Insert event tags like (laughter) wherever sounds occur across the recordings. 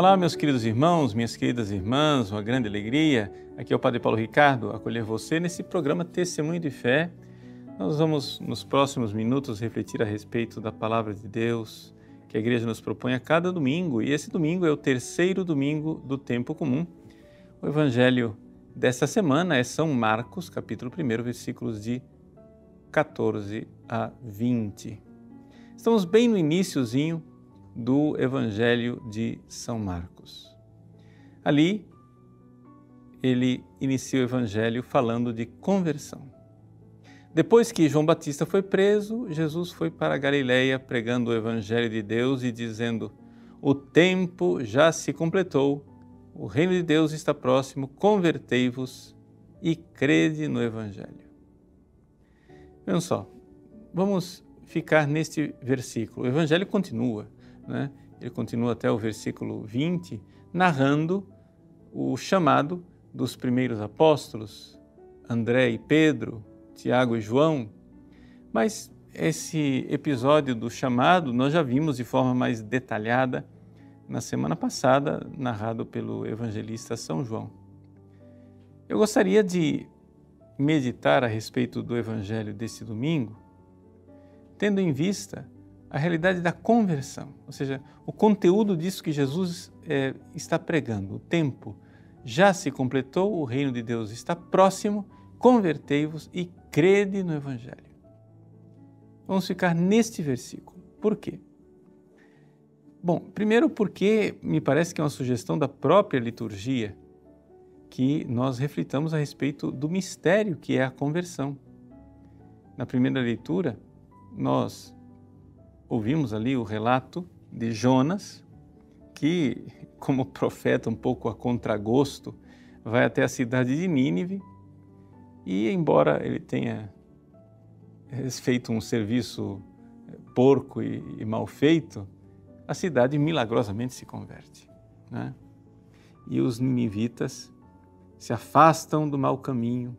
Olá, meus queridos irmãos, minhas queridas irmãs, uma grande alegria. Aqui é o Padre Paulo Ricardo, acolher você nesse programa Testemunho de Fé. Nós vamos, nos próximos minutos, refletir a respeito da palavra de Deus que a igreja nos propõe a cada domingo, e esse domingo é o terceiro domingo do tempo comum. O evangelho desta semana é São Marcos, capítulo 1, versículos de 14 a 20. Estamos bem no iníciozinho do Evangelho de São Marcos. Ali, ele inicia o Evangelho falando de conversão. Depois que João Batista foi preso, Jesus foi para Galiléia pregando o Evangelho de Deus e dizendo: O tempo já se completou, o reino de Deus está próximo, convertei-vos e crede no Evangelho. Vejam só, vamos ficar neste versículo. O Evangelho continua né? ele continua até o versículo 20, narrando o chamado dos primeiros apóstolos, André e Pedro, Tiago e João. Mas esse episódio do chamado nós já vimos de forma mais detalhada na semana passada, narrado pelo evangelista São João. Eu gostaria de meditar a respeito do evangelho desse domingo, tendo em vista a realidade da conversão, ou seja, o conteúdo disso que Jesus é, está pregando. O tempo já se completou, o reino de Deus está próximo, convertei-vos e crede no Evangelho. Vamos ficar neste versículo. Por quê? Bom, primeiro porque me parece que é uma sugestão da própria liturgia que nós reflitamos a respeito do mistério que é a conversão. Na primeira leitura, nós ouvimos ali o relato de Jonas, que, como profeta um pouco a contragosto, vai até a cidade de Nínive e, embora ele tenha feito um serviço eh, porco e, e mal feito, a cidade milagrosamente se converte. Né? E os ninivitas se afastam do mau caminho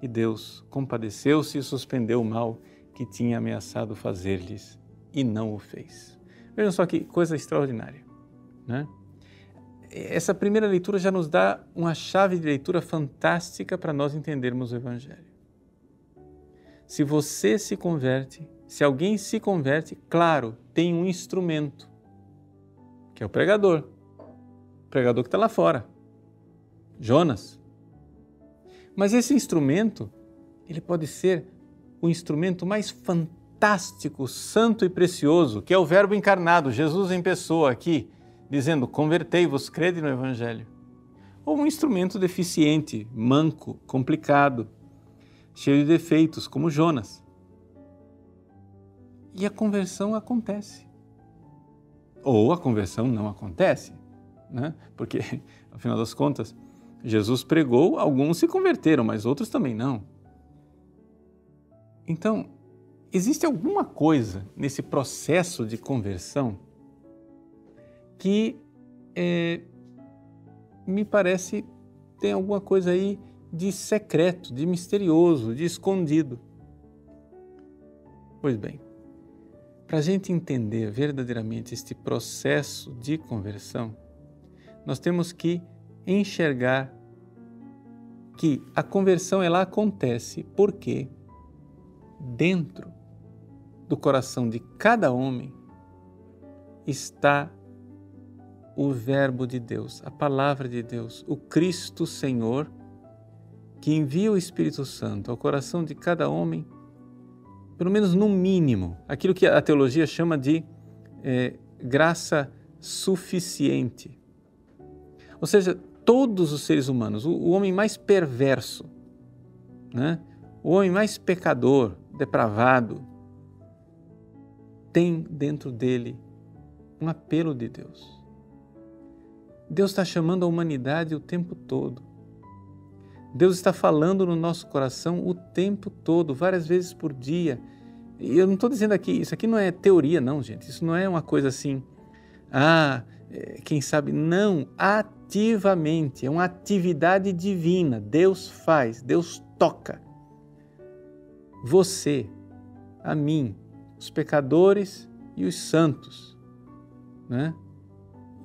e Deus compadeceu-se e suspendeu o mal que tinha ameaçado fazer-lhes e não o fez. Vejam só que coisa extraordinária. Né? Essa primeira leitura já nos dá uma chave de leitura fantástica para nós entendermos o Evangelho. Se você se converte, se alguém se converte, claro, tem um instrumento, que é o pregador. O pregador que está lá fora. Jonas. Mas esse instrumento, ele pode ser o instrumento mais fantástico fantástico, santo e precioso, que é o Verbo encarnado, Jesus em pessoa aqui, dizendo: Convertei-vos, crede no Evangelho. Ou um instrumento deficiente, manco, complicado, cheio de defeitos, como Jonas. E a conversão acontece. Ou a conversão não acontece, né? porque, (laughs) afinal das contas, Jesus pregou, alguns se converteram, mas outros também não. Então, existe alguma coisa nesse processo de conversão que é, me parece tem alguma coisa aí de secreto, de misterioso, de escondido. Pois bem, para a gente entender verdadeiramente este processo de conversão, nós temos que enxergar que a conversão ela acontece porque dentro do coração de cada homem está o Verbo de Deus, a palavra de Deus, o Cristo Senhor, que envia o Espírito Santo ao coração de cada homem, pelo menos no mínimo, aquilo que a teologia chama de é, graça suficiente. Ou seja, todos os seres humanos, o, o homem mais perverso, né? o homem mais pecador, depravado, tem dentro dele um apelo de Deus. Deus está chamando a humanidade o tempo todo. Deus está falando no nosso coração o tempo todo, várias vezes por dia. E eu não estou dizendo aqui, isso aqui não é teoria, não, gente. Isso não é uma coisa assim, ah, é, quem sabe. Não, ativamente, é uma atividade divina. Deus faz, Deus toca. Você, a mim, os pecadores e os santos. Né?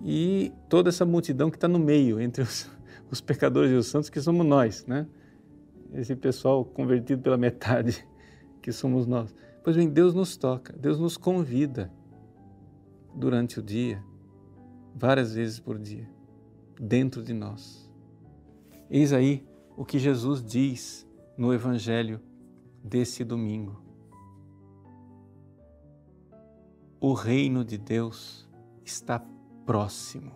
e toda essa multidão que está no meio, entre os, (laughs) os pecadores e os santos, que somos nós, né? Esse pessoal convertido pela metade, (laughs) que somos nós. Pois bem, Deus nos toca, Deus nos convida durante o dia, várias vezes por dia, dentro de nós. Eis aí o que Jesus diz no Evangelho desse domingo. O reino de Deus está próximo.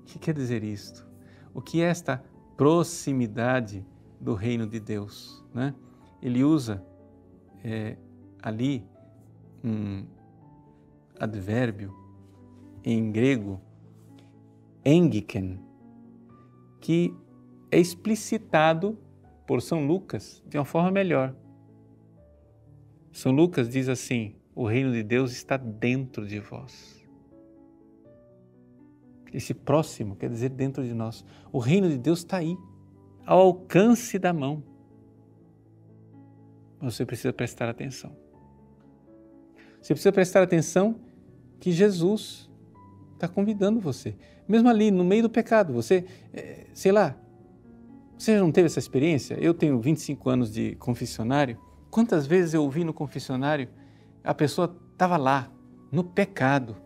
O que quer dizer isto? O que é esta proximidade do reino de Deus? Né? Ele usa é, ali um advérbio em grego, engiken, que é explicitado por São Lucas de uma forma melhor. São Lucas diz assim: o reino de Deus está dentro de vós. Esse próximo quer dizer dentro de nós. O reino de Deus está aí, ao alcance da mão. Você precisa prestar atenção. Você precisa prestar atenção que Jesus está convidando você. Mesmo ali, no meio do pecado, você, é, sei lá, você não teve essa experiência? Eu tenho 25 anos de confessionário. Quantas vezes eu ouvi no confessionário a pessoa estava lá, no pecado,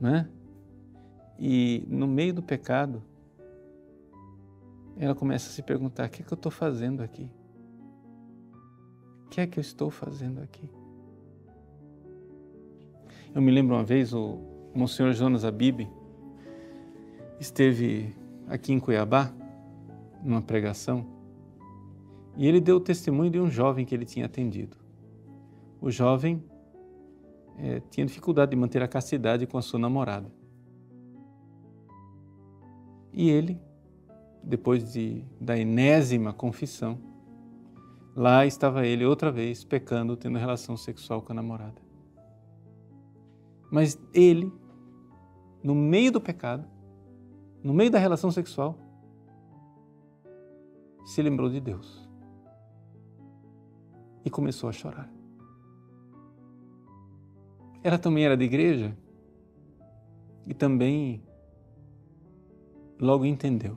né? E no meio do pecado, ela começa a se perguntar: o que é que eu estou fazendo aqui? O que é que eu estou fazendo aqui? Eu me lembro uma vez o Monsenhor Jonas Abib esteve aqui em Cuiabá numa pregação e ele deu o testemunho de um jovem que ele tinha atendido. O jovem é, tinha dificuldade de manter a castidade com a sua namorada. E ele, depois de, da enésima confissão, lá estava ele outra vez pecando, tendo relação sexual com a namorada. Mas ele, no meio do pecado, no meio da relação sexual, se lembrou de Deus e começou a chorar. Ela também era de igreja e também logo entendeu.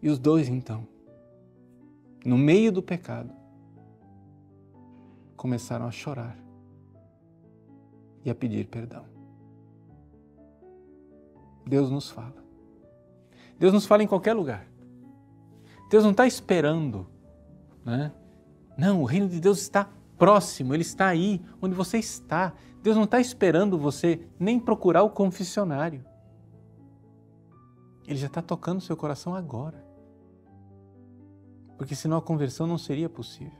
E os dois, então, no meio do pecado, começaram a chorar e a pedir perdão. Deus nos fala. Deus nos fala em qualquer lugar. Deus não está esperando. Né? Não, o reino de Deus está próximo, ele está aí, onde você está. Deus não está esperando você nem procurar o confessionário. Ele já está tocando seu coração agora. Porque senão a conversão não seria possível.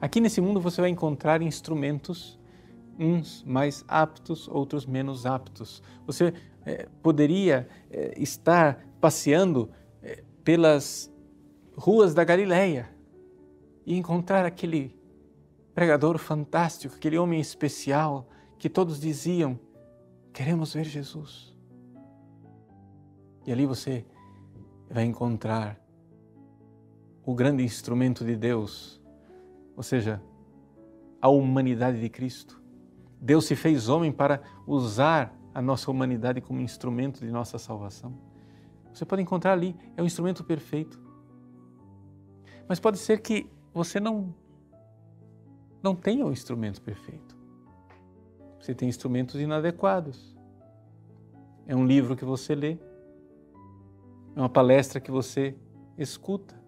Aqui nesse mundo você vai encontrar instrumentos uns mais aptos, outros menos aptos. Você é, poderia é, estar passeando é, pelas ruas da Galileia e encontrar aquele pregador fantástico, aquele homem especial que todos diziam: queremos ver Jesus. E ali você vai encontrar o grande instrumento de Deus, ou seja, a humanidade de Cristo Deus se fez homem para usar a nossa humanidade como instrumento de nossa salvação. Você pode encontrar ali, é o instrumento perfeito. Mas pode ser que você não não tenha o instrumento perfeito. Você tem instrumentos inadequados. É um livro que você lê, é uma palestra que você escuta,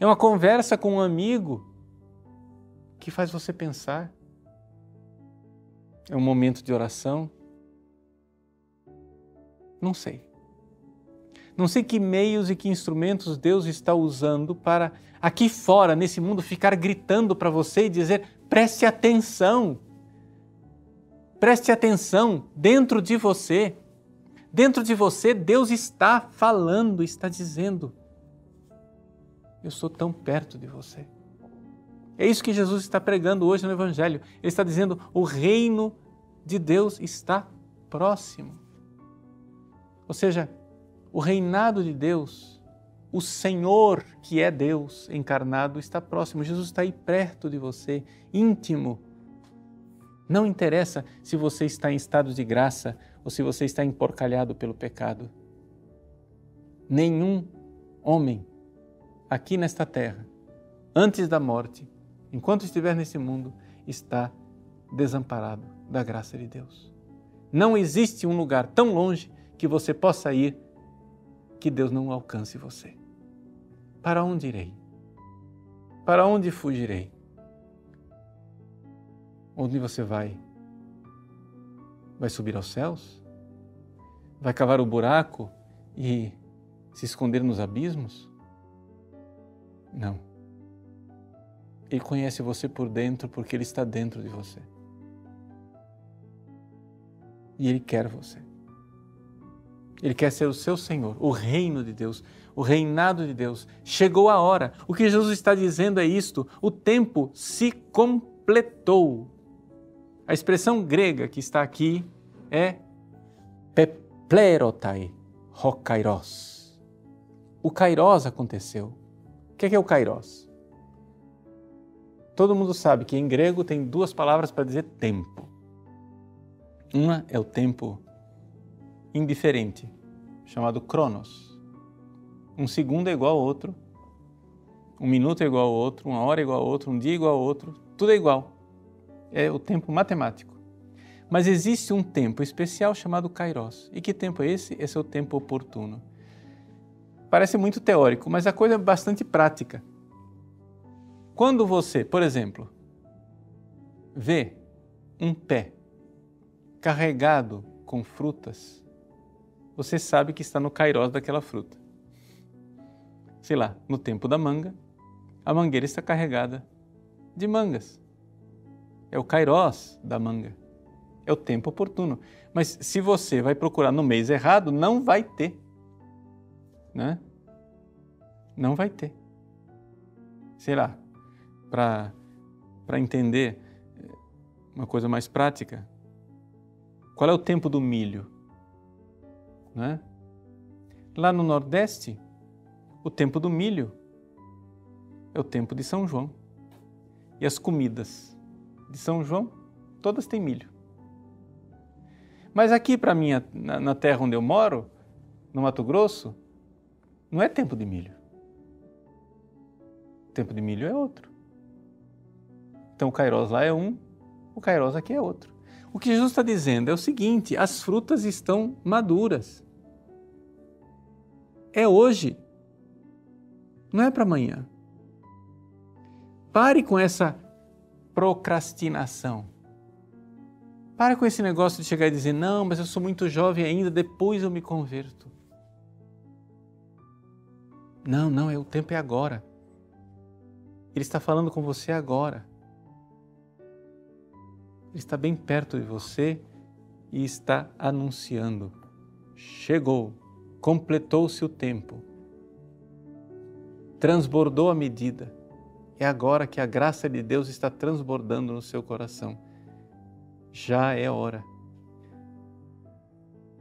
é uma conversa com um amigo que faz você pensar. É um momento de oração? Não sei. Não sei que meios e que instrumentos Deus está usando para aqui fora, nesse mundo, ficar gritando para você e dizer: preste atenção. Preste atenção dentro de você. Dentro de você, Deus está falando, está dizendo: Eu sou tão perto de você. É isso que Jesus está pregando hoje no Evangelho. Ele está dizendo: o reino de Deus está próximo. Ou seja, o reinado de Deus, o Senhor que é Deus encarnado, está próximo. Jesus está aí perto de você, íntimo. Não interessa se você está em estado de graça ou se você está emporcalhado pelo pecado. Nenhum homem aqui nesta terra, antes da morte, enquanto estiver nesse mundo, está desamparado da graça de Deus. Não existe um lugar tão longe que você possa ir que Deus não alcance você. Para onde irei? Para onde fugirei? Onde você vai? Vai subir aos céus? Vai cavar o buraco e se esconder nos abismos? Não. Ele conhece você por dentro porque Ele está dentro de você. E Ele quer você. Ele quer ser o seu Senhor, o reino de Deus, o reinado de Deus. Chegou a hora. O que Jesus está dizendo é isto: o tempo se completou. A expressão grega que está aqui é peplerotai, rokairos. O kairos aconteceu. O que é, que é o kairos? Todo mundo sabe que em grego tem duas palavras para dizer tempo. Uma é o tempo indiferente, chamado cronos. Um segundo é igual ao outro, um minuto é igual ao outro, uma hora é igual ao outro, um dia é igual ao outro, tudo é igual é o tempo matemático. Mas existe um tempo especial chamado Kairos. E que tempo é esse? Esse é o tempo oportuno. Parece muito teórico, mas a coisa é bastante prática. Quando você, por exemplo, vê um pé carregado com frutas, você sabe que está no Kairos daquela fruta. Sei lá, no tempo da manga, a mangueira está carregada de mangas é o kairós da manga. É o tempo oportuno. Mas se você vai procurar no mês errado, não vai ter. Né? Não vai ter. Sei lá, para entender eh, uma coisa mais prática, qual é o tempo do milho? Né? Lá no Nordeste, o tempo do milho é o tempo de São João. E as comidas de São João, todas têm milho. Mas aqui para mim, na, na terra onde eu moro, no Mato Grosso, não é tempo de milho. O tempo de milho é outro. Então o Kairos lá é um, o Kairos aqui é outro. O que Jesus está dizendo é o seguinte: as frutas estão maduras. É hoje, não é para amanhã. Pare com essa procrastinação. Para com esse negócio de chegar e dizer: não, mas eu sou muito jovem ainda, depois eu me converto. Não, não, é o tempo é agora. Ele está falando com você agora. Ele está bem perto de você e está anunciando: chegou, completou-se o tempo, transbordou a medida. É agora que a graça de Deus está transbordando no seu coração. Já é hora.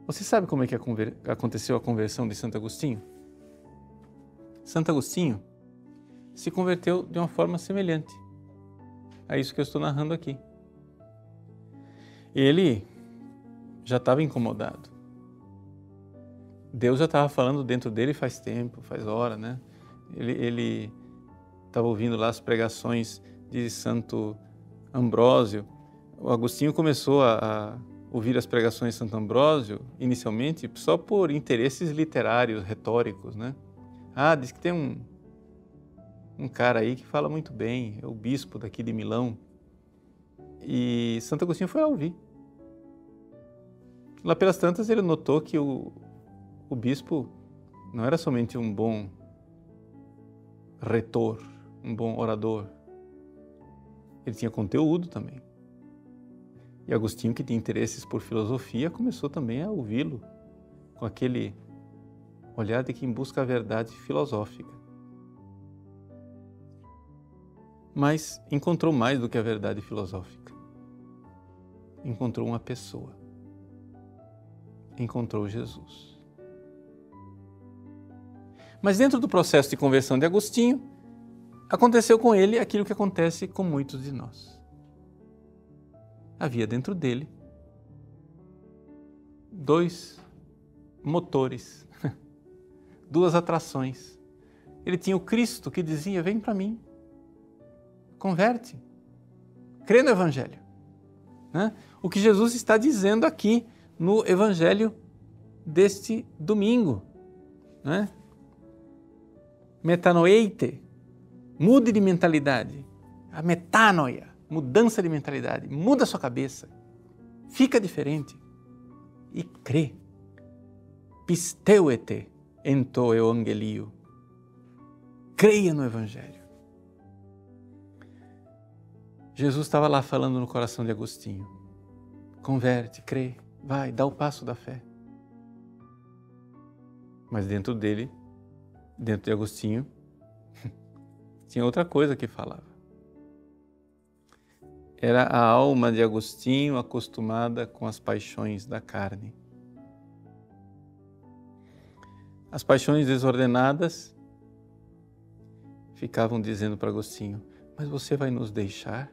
Você sabe como é que aconteceu a conversão de Santo Agostinho? Santo Agostinho se converteu de uma forma semelhante a isso que eu estou narrando aqui. Ele já estava incomodado. Deus já estava falando dentro dele faz tempo, faz hora, né? Ele, estava ouvindo lá as pregações de Santo Ambrósio. O Agostinho começou a, a ouvir as pregações de Santo Ambrósio, inicialmente, só por interesses literários, retóricos, né? Ah, diz que tem um, um cara aí que fala muito bem, é o bispo daqui de Milão. E Santo Agostinho foi a ouvir. Lá pelas tantas ele notou que o, o bispo não era somente um bom retor, um bom orador. Ele tinha conteúdo também. E Agostinho, que tinha interesses por filosofia, começou também a ouvi-lo com aquele olhar de quem busca a verdade filosófica. Mas encontrou mais do que a verdade filosófica. Encontrou uma pessoa. Encontrou Jesus. Mas dentro do processo de conversão de Agostinho, aconteceu com ele aquilo que acontece com muitos de nós. havia dentro dele dois motores, (laughs) duas atrações. Ele tinha o Cristo que dizia: Vem para mim, converte, crê no Evangelho. Né? O que Jesus está dizendo aqui no Evangelho deste domingo. Né? Metanoeite, mude de mentalidade. A metanoia, mudança de mentalidade. Muda sua cabeça. Fica diferente. E crê. Pisteuete ento evangelio. Creia no Evangelho. Jesus estava lá falando no coração de Agostinho. Converte, crê, vai, dá o passo da fé. Mas dentro dele, dentro de Agostinho, (laughs) tinha outra coisa que falava. Era a alma de Agostinho acostumada com as paixões da carne. As paixões desordenadas ficavam dizendo para Agostinho: Mas você vai nos deixar?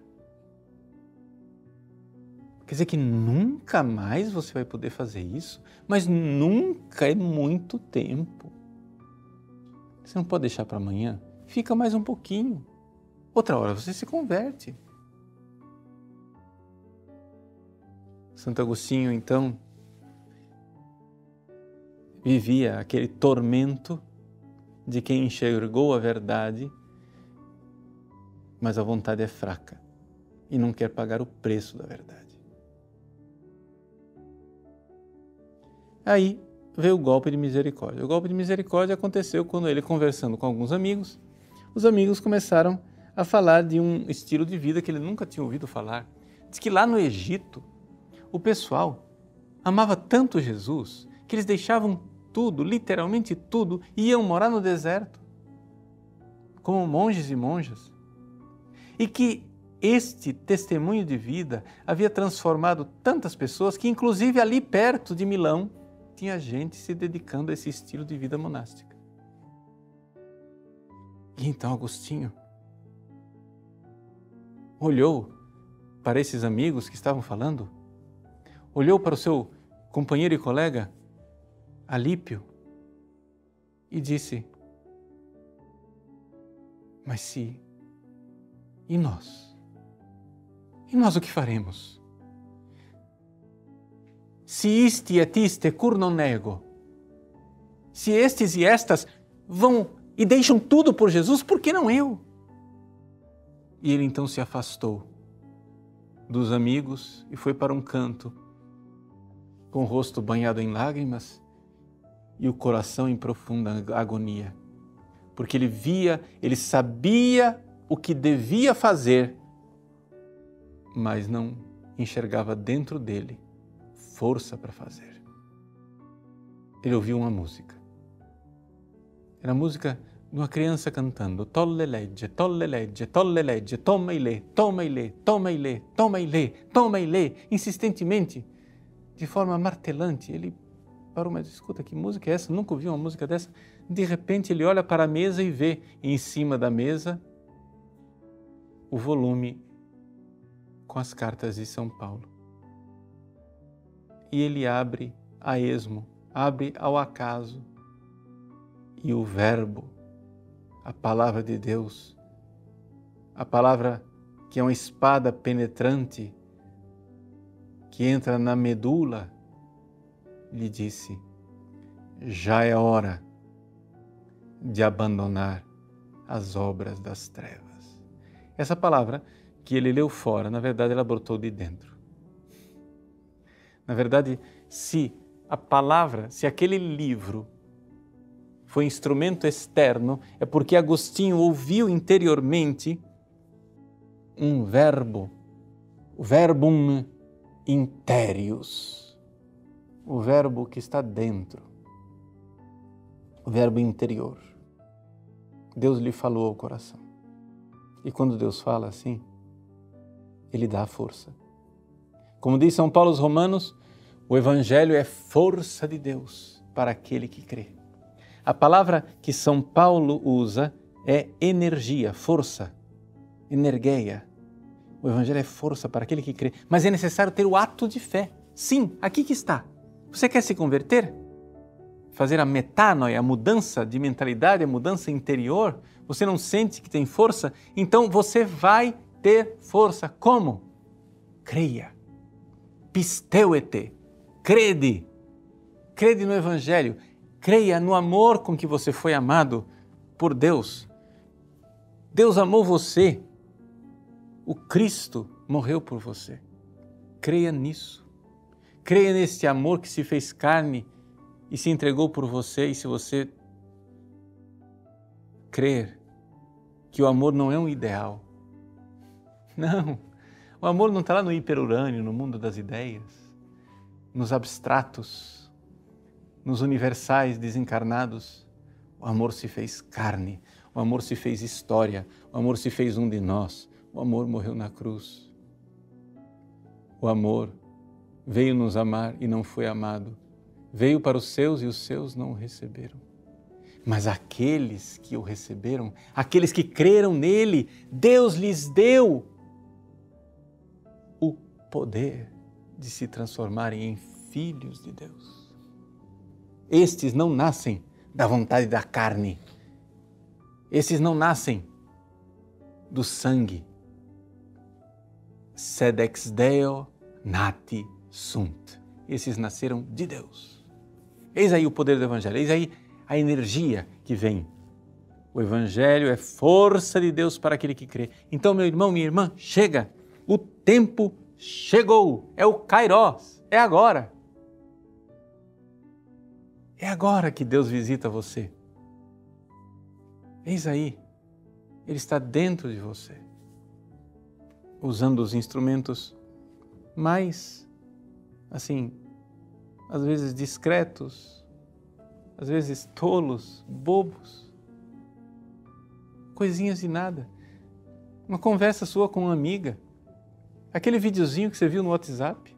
Quer dizer que nunca mais você vai poder fazer isso? Mas nunca é muito tempo. Você não pode deixar para amanhã? Fica mais um pouquinho. Outra hora você se converte. Santo Agostinho, então, vivia aquele tormento de quem enxergou a verdade, mas a vontade é fraca e não quer pagar o preço da verdade. Aí veio o golpe de misericórdia. O golpe de misericórdia aconteceu quando ele, conversando com alguns amigos, os amigos começaram a falar de um estilo de vida que ele nunca tinha ouvido falar. Diz que lá no Egito, o pessoal amava tanto Jesus que eles deixavam tudo, literalmente tudo, e iam morar no deserto, como monges e monjas. E que este testemunho de vida havia transformado tantas pessoas que, inclusive ali perto de Milão, tinha gente se dedicando a esse estilo de vida monástica. E então Agostinho olhou para esses amigos que estavam falando, olhou para o seu companheiro e colega Alípio e disse: Mas se. E nós? E nós o que faremos? Se isti et iste cur non nego, se estes e estas vão e deixam tudo por Jesus, por que não eu? E ele então se afastou dos amigos e foi para um canto, com o rosto banhado em lágrimas e o coração em profunda agonia, porque ele via, ele sabia o que devia fazer, mas não enxergava dentro dele força para fazer. Ele ouviu uma música. Era a música de uma criança cantando Tolle legge, tolle legge, tolle legge, toma e lê, toma e lê, toma e lê, toma e lê, toma e lê, insistentemente, de forma martelante. Ele parou, mas escuta, que música é essa? Nunca ouvi uma música dessa. De repente ele olha para a mesa e vê em cima da mesa o volume com as cartas de São Paulo e ele abre a esmo, abre ao acaso. E o Verbo, a palavra de Deus, a palavra que é uma espada penetrante, que entra na medula, lhe disse: já é hora de abandonar as obras das trevas. Essa palavra que ele leu fora, na verdade, ela brotou de dentro. Na verdade, se a palavra, se aquele livro foi instrumento externo, é porque Agostinho ouviu interiormente um verbo, o verbum interius, o verbo que está dentro, o verbo interior. Deus lhe falou ao coração. E quando Deus fala assim, ele dá a força. Como diz São Paulo aos Romanos, o Evangelho é força de Deus para aquele que crê. A palavra que São Paulo usa é energia, força, energeia. O Evangelho é força para aquele que crê, mas é necessário ter o ato de fé. Sim, aqui que está. Você quer se converter? Fazer a metanoia, a mudança de mentalidade, a mudança interior? Você não sente que tem força? Então você vai ter força. Como? Creia. Pisteuete. Crede. Crede no Evangelho. Creia no amor com que você foi amado por Deus. Deus amou você o Cristo morreu por você. Creia nisso. Creia nesse amor que se fez carne e se entregou por você. E se você crer que o amor não é um ideal, (laughs) não. O amor não está lá no hiperurânio, no mundo das ideias, nos abstratos, nos universais desencarnados. O amor se fez carne, o amor se fez história, o amor se fez um de nós. O amor morreu na cruz. O amor veio nos amar e não foi amado. Veio para os seus e os seus não o receberam. Mas aqueles que o receberam, aqueles que creram nele, Deus lhes deu poder de se transformarem em filhos de Deus. Estes não nascem da vontade da carne. Esses não nascem do sangue, sedex deo nati sunt. Esses nasceram de Deus. Eis aí o poder do Evangelho, eis aí a energia que vem. O Evangelho é força de Deus para aquele que crê. Então, meu irmão, minha irmã, chega. O tempo chegou. É o Kairos. É agora. É agora que Deus visita você. Eis aí. Ele está dentro de você usando os instrumentos mais, assim, às vezes discretos, às vezes tolos, bobos, coisinhas de nada. Uma conversa sua com uma amiga, aquele videozinho que você viu no WhatsApp,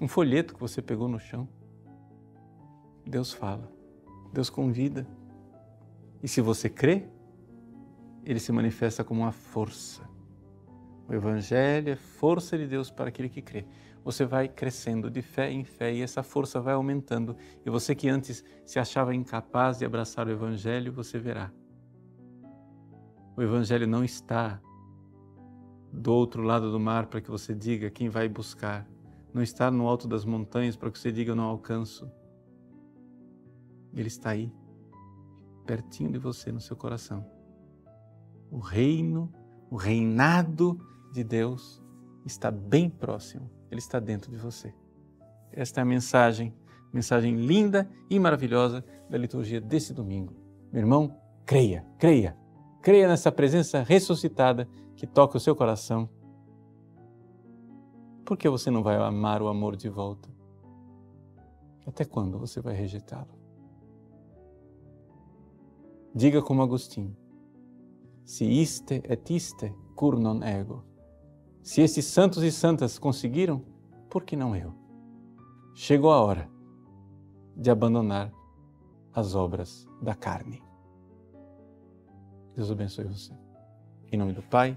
um folheto que você pegou no chão. Deus fala, Deus convida. E se você crê, ele se manifesta como uma força. O Evangelho é força de Deus para aquele que crê. Você vai crescendo de fé em fé e essa força vai aumentando. E você que antes se achava incapaz de abraçar o Evangelho, você verá. O Evangelho não está do outro lado do mar para que você diga quem vai buscar. Não está no alto das montanhas para que você diga eu não alcanço. Ele está aí, pertinho de você, no seu coração o reino, o reinado de Deus está bem próximo, ele está dentro de você. Esta é a mensagem, mensagem linda e maravilhosa da liturgia desse domingo. Meu irmão, creia, creia, creia nessa presença ressuscitada que toca o seu coração. Por que você não vai amar o amor de volta? Até quando você vai rejeitá-lo? Diga como Agostinho: se iste et iste cur non ego. Se esses santos e santas conseguiram, por que não eu? Chegou a hora de abandonar as obras da carne. Deus abençoe você. Em nome do Pai,